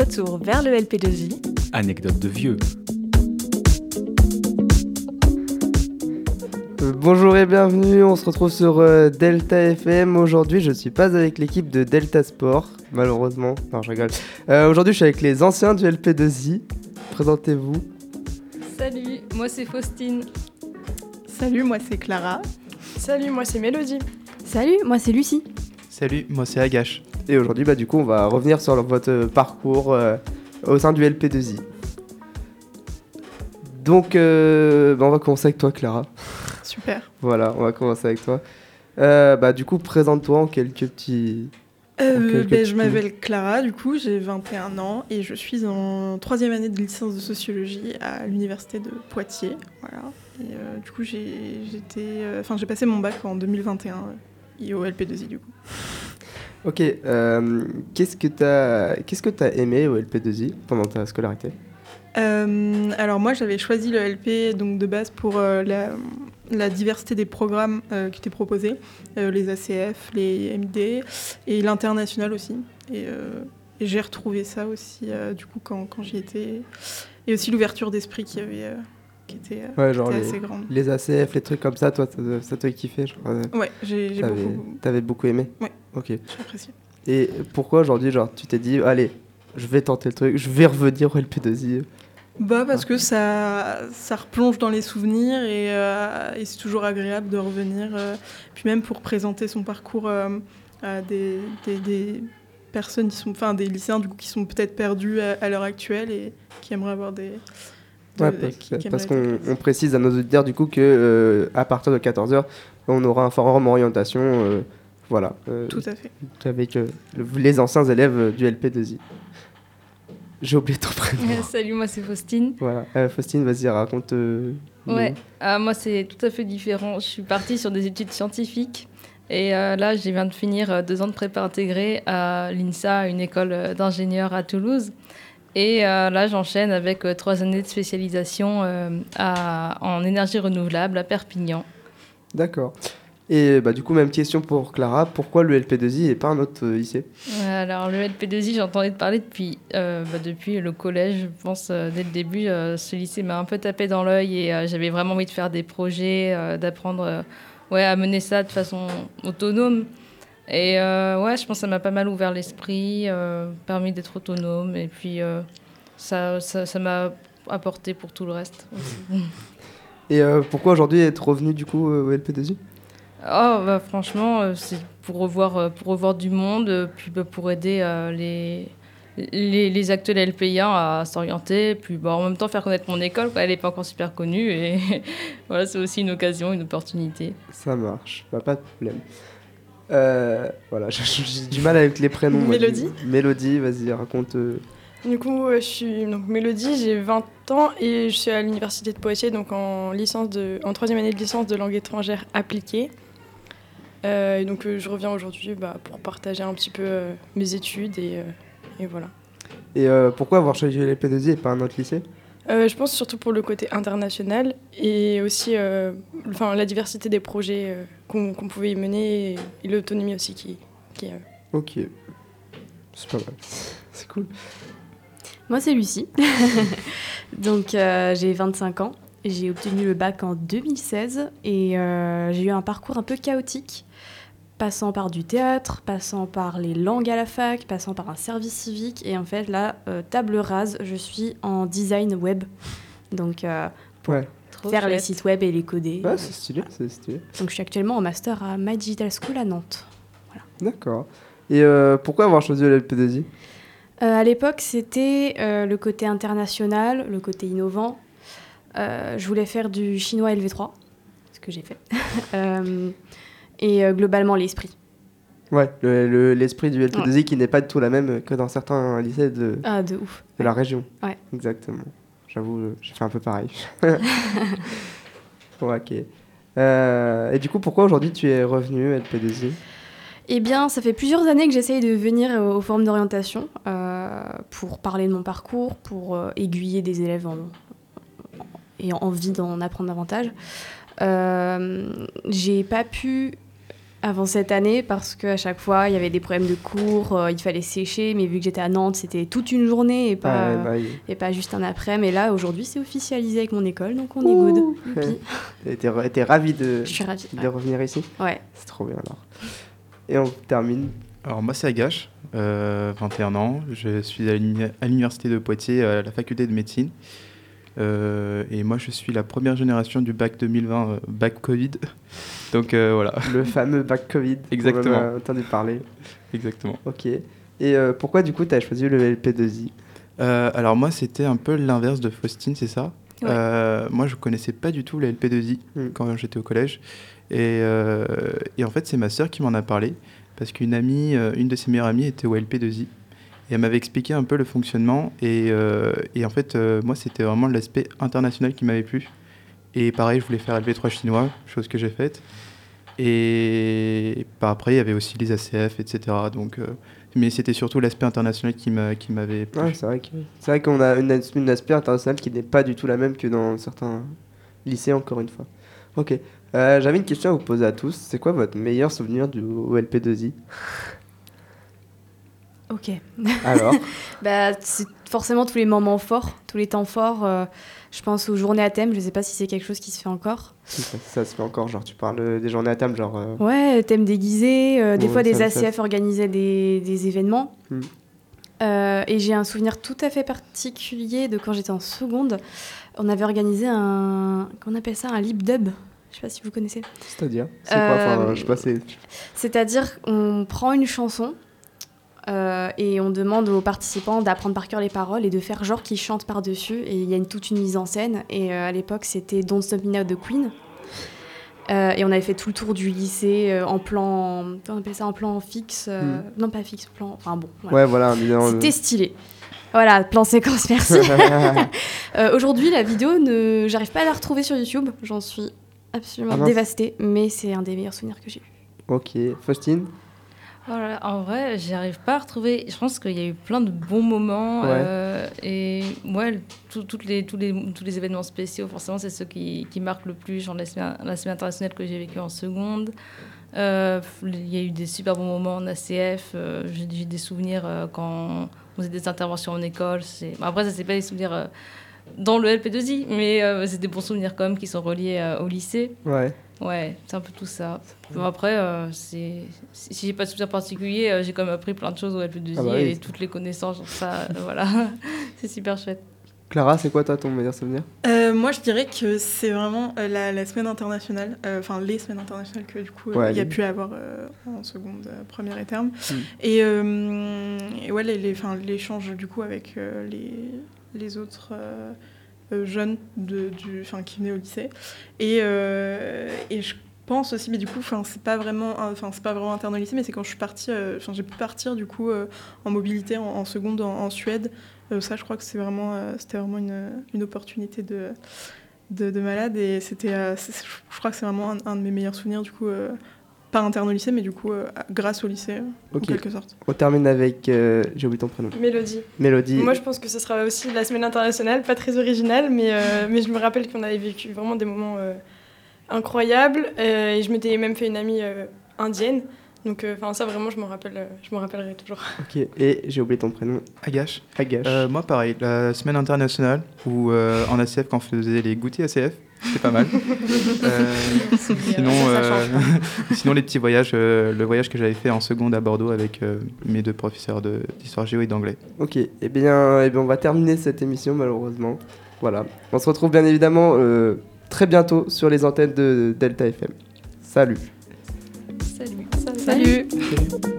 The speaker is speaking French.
Retour vers le LP2I. Anecdote de vieux. Euh, bonjour et bienvenue, on se retrouve sur euh, Delta FM. Aujourd'hui, je suis pas avec l'équipe de Delta Sport, malheureusement. Non, je rigole. Euh, Aujourd'hui, je suis avec les anciens du LP2I. Présentez-vous. Salut, moi c'est Faustine. Salut, moi c'est Clara. Salut, moi c'est Mélodie. Salut, moi c'est Lucie. Salut, moi c'est Agache. Et aujourd'hui, bah, du coup, on va revenir sur votre parcours euh, au sein du LP2I. Donc, euh, bah, on va commencer avec toi, Clara. Super. Voilà, on va commencer avec toi. Euh, bah, du coup, présente-toi en quelques petits. Euh, ben, je m'appelle Clara, du coup j'ai 21 ans et je suis en troisième année de licence de sociologie à l'université de Poitiers. Voilà. Et du coup j'ai j'étais, enfin j'ai passé mon bac en 2021 euh, et au LP2I du coup. Ok, euh, qu'est-ce que tu as qu'est-ce que as aimé au LP2I pendant ta scolarité? Euh, alors moi j'avais choisi le LP donc de base pour euh, la, diversité des programmes qui étaient proposés, les ACF, les MD et l'international aussi. Et, et j'ai retrouvé ça aussi du coup quand, quand j'y étais. Et aussi l'ouverture d'esprit qui, avait, euh, qui était, euh, Ouais, genre était les, assez grande. les ACF, les trucs comme ça, toi, ça t'a kiffé. Ouais, j'ai beaucoup t'avais beaucoup aimé Ouais. Ok. j'ai apprécié. Et pourquoi aujourd'hui, genre, tu t'es dit, allez, je vais tenter le truc, je vais revenir au LP2I Bah parce que ça, ça replonge dans les souvenirs et, euh, et c'est toujours agréable de revenir. euh, puis même pour présenter son parcours euh, à des, des, des personnes qui sont, enfin des lycéens du coup qui sont peut-être perdus à, à l'heure actuelle et qui aimeraient avoir des. Ouais, parce, qui- qui parce aimeraient qu'on précise à nos auditeurs du coup que euh, à partir de 14h, on aura un forum orientation, euh, voilà, euh, Tout à fait. avec le- les anciens élèves du LP2I. J'ai oublié ton prénom. Salut, moi c'est Faustine. voilà. Faustine, vas-y, raconte. Ouais, ah, moi c'est tout à fait différent. Je suis partie sur des études scientifiques et euh, là je viens de finir deux ans de prépa intégrée à l'INSA, une école d'ingénieurs à Toulouse. Et euh, là j'enchaîne avec euh, trois années de spécialisation euh, à- en énergie renouvelable à Perpignan. D'accord. Et bah, du coup, même question pour Clara. Pourquoi le LP2I et pas un autre lycée? Alors le LP2I, j'entendais parler depuis, bah, depuis le collège, je pense, dès le début. ce lycée m'a un peu tapé dans l'œil et j'avais vraiment envie de faire des projets, d'apprendre ouais, à mener ça de façon autonome. Et euh, ouais, je pense que ça m'a pas mal ouvert l'esprit, euh, permis d'être autonome et puis euh, ça ça ça m'a apporté pour tout le reste. aussi. Et pourquoi aujourd'hui être revenu du coup au LP2I Oh, bah, franchement, c'est pour revoir, pour revoir du monde, puis bah, pour aider euh, les, les, les actuels LP1 à s'orienter, puis bah, en même temps faire connaître mon école, quoi. elle n'est pas encore super connue, et voilà, c'est aussi une occasion, une opportunité. Ça marche, bah, pas de problème. Euh, voilà, j'ai du mal avec les prénoms. moi, Mélodie Mélodie, vas-y, raconte. euh, Du coup, euh, je suis donc Mélodie, j'ai 20 ans et je suis à l'université de Poitiers, donc en licence de, en troisième année de licence de langue étrangère appliquée. Euh, et donc je reviens aujourd'hui bah, pour partager un petit peu mes études et, et voilà. Et pourquoi avoir choisi le LP2I et pas un autre lycée? Euh, je pense surtout pour le côté international et aussi euh, enfin, la diversité des projets euh, qu'on pouvait y mener et, et l'autonomie aussi qui, qui euh, Ok. C'est pas mal. C'est cool. Moi c'est Lucie. Donc euh, j'ai 25 ans. J'ai obtenu le bac en 2016 et euh, j'ai eu un parcours un peu chaotique, passant par du théâtre, passant par les langues à la fac, passant par un service civique et en fait là, euh, table rase, je suis en design web. Donc euh, Ouais. Faire les sites web et les coder. Ouais, c'est stylé, c'est stylé. Donc je suis actuellement en master à My Digital School à Nantes. D'accord. Et euh, pourquoi avoir choisi le LP2I Euh, à l'époque, c'était euh, le côté international, le côté innovant. Euh, je voulais faire du chinois LV3, ce que j'ai fait. Et euh, globalement, l'esprit. Ouais, le- le- l'esprit du LP2I qui n'est pas du tout la même que dans certains lycées de, Ah, de ouf. de la région. Ouais. Exactement. J'avoue, euh, j'ai fait un peu pareil. ouais, ok. Euh, et du coup, pourquoi aujourd'hui tu es revenu LP2I Eh bien, ça fait plusieurs années que j'essaye de venir au forum d'orientation euh, pour parler de mon parcours, pour euh, aiguiller des élèves en, et envie d'en apprendre davantage. J'ai pas pu avant cette année parce qu'à chaque fois, il y avait des problèmes de cours, euh, il fallait sécher, mais vu que j'étais à Nantes, c'était toute une journée et pas, Ouais, bah oui. et pas juste un après. Mais là, aujourd'hui, c'est officialisé avec mon école, donc on est good. Youpi. T'es- T'es ra- t'es ravi de, Je suis ravie. de revenir ici Ouais. C'est trop bien alors. Et on termine. Alors moi c'est Agache, euh, 21 ans, je suis à l'université de Poitiers, à la faculté de médecine. Euh, et moi je suis la première génération du bac 2020, euh, bac Covid. Donc euh, voilà, Le fameux bac Covid. Exactement. On en a entendu parler. exactement. Ok. Et euh, pourquoi du coup tu as choisi le LP2I Euh, alors moi c'était un peu l'inverse de Faustine, c'est ça? Ouais. Euh, Moi je connaissais pas du tout la LP2I Mm. quand j'étais au collège. Et, euh, et en fait c'est ma sœur qui m'en a parlé parce qu'une amie, une de ses meilleures amies était au LP2I. Et elle m'avait expliqué un peu le fonctionnement. Et, euh, en fait, euh, moi, c'était vraiment l'aspect international qui m'avait plu. Et pareil, je voulais faire LV3 chinois, chose que j'ai faite. Et bah, après, il y avait aussi les ACF, etc. Donc, euh, mais c'était surtout l'aspect international qui m'a- qui m'avait plu. Ouais, c'est vrai qu'on a une, une aspect international qui n'est pas du tout la même que dans certains lycées encore une fois. Ok. J'avais une question à vous poser à tous. C'est quoi votre meilleur souvenir du au LP2I Ok. Alors, Bah, c'est forcément tous les moments forts, tous les temps forts. euh, je pense aux journées à thème. Je sais pas si c'est quelque chose qui se fait encore. ça, ça se fait encore, genre tu parles euh, des journées à thème, genre. euh, Ouais, thème déguisé. euh, des fois, des ça ACF organisaient des, des événements. Hmm. Et j'ai un souvenir tout à fait particulier de quand j'étais en seconde. On avait organisé un. Qu'on appelle ça Un lip dub. Je sais pas si vous connaissez. C'est-à-dire? C'est quoi? Enfin, je sais pas, c'est. C'est-à-dire qu'on prend une chanson euh, et on demande aux participants d'apprendre par cœur les paroles et de faire genre qu'ils chantent par-dessus. Et il y a une, toute une mise en scène. Et euh, à l'époque, c'était Don't Stop Me Now de Queen. Euh, et on avait fait tout le tour du lycée en plan. On appelle ça en plan fixe. euh, Non, pas fixe, plan. Enfin bon. voilà. Ouais, voilà. C'était stylé. Voilà, plan séquence, merci. Aujourd'hui, la vidéo, ne... j'arrive pas à la retrouver sur YouTube. J'en suis absolument Ah dévastée. Mais c'est un des meilleurs souvenirs que j'ai eu. ok. Faustine? Voilà, en vrai, j'y arrive pas à retrouver. Je pense qu'il y a eu plein de bons moments. Ouais. euh, et ouais, tout- toutes les, tous, les, tous les événements spéciaux, forcément, c'est ceux qui, qui marquent le plus. Genre la semaine, la semaine internationale que j'ai vécue en seconde. Euh, Il y a eu des super bons moments en ACF. euh, j'ai des souvenirs quand on faisait des interventions en école. Après, ça, c'est pas des souvenirs dans le LP2I, mais euh, c'est des bons souvenirs quand même qui sont reliés euh, au lycée. Ouais. Ouais, c'est un peu tout ça. Bon, après, euh, c'est si j'ai pas de souvenir particulier, euh, j'ai quand même appris plein de choses au LP2I Ah bah oui. et toutes les connaissances, genre ça, voilà, c'est super chouette. Clara, c'est quoi toi ton meilleur souvenir? Euh, moi, je dirais que c'est vraiment euh, la, la semaine internationale, euh, enfin les semaines internationales que du coup euh, Ouais, il y a les- pu avoir euh, en seconde, euh, première et terme. Mm. Et, euh, et ouais, les- les- l'échange du coup avec euh, les, les autres euh, euh, jeunes de, du, enfin, qui venaient au lycée. Et, euh, et je pense aussi, mais du coup, c'est pas vraiment, enfin, c'est pas vraiment interne au lycée, mais c'est quand je suis partie, enfin, j'ai pu partir du coup en mobilité en, seconde en, Suède. Ça, je crois que c'est vraiment, c'était vraiment une, une opportunité de, de, de malade et c'était, je crois que c'est vraiment un, un de mes meilleurs souvenirs du coup, pas interne au lycée, mais du coup euh, grâce au lycée euh, en quelque sorte. On termine avec. euh, J'ai oublié ton prénom. Mélodie. Mélodie. Moi, je pense que ce sera aussi la semaine internationale, pas très originale, mais, euh, mais je me rappelle qu'on avait vécu vraiment des moments euh, incroyables. euh, et je m'étais même fait une amie euh, indienne. Donc, euh, enfin, ça, vraiment, je m'en rappelle, euh, je m'en rappellerai toujours. Ok. Et j'ai oublié ton prénom. Agache. Agache. Euh, moi, pareil, la semaine internationale où euh, en ACF, quand on faisait les goûters ACF, c'était pas mal. Euh, sinon, euh, sinon, les petits voyages, euh, le voyage que j'avais fait en seconde à Bordeaux avec euh, mes deux professeurs de- d'histoire géo et d'anglais. Ok, eh bien, eh bien, on va terminer cette émission malheureusement. Voilà. On se retrouve bien évidemment euh, très bientôt sur les antennes de Delta FM. Salut Salut. Salut. Salut.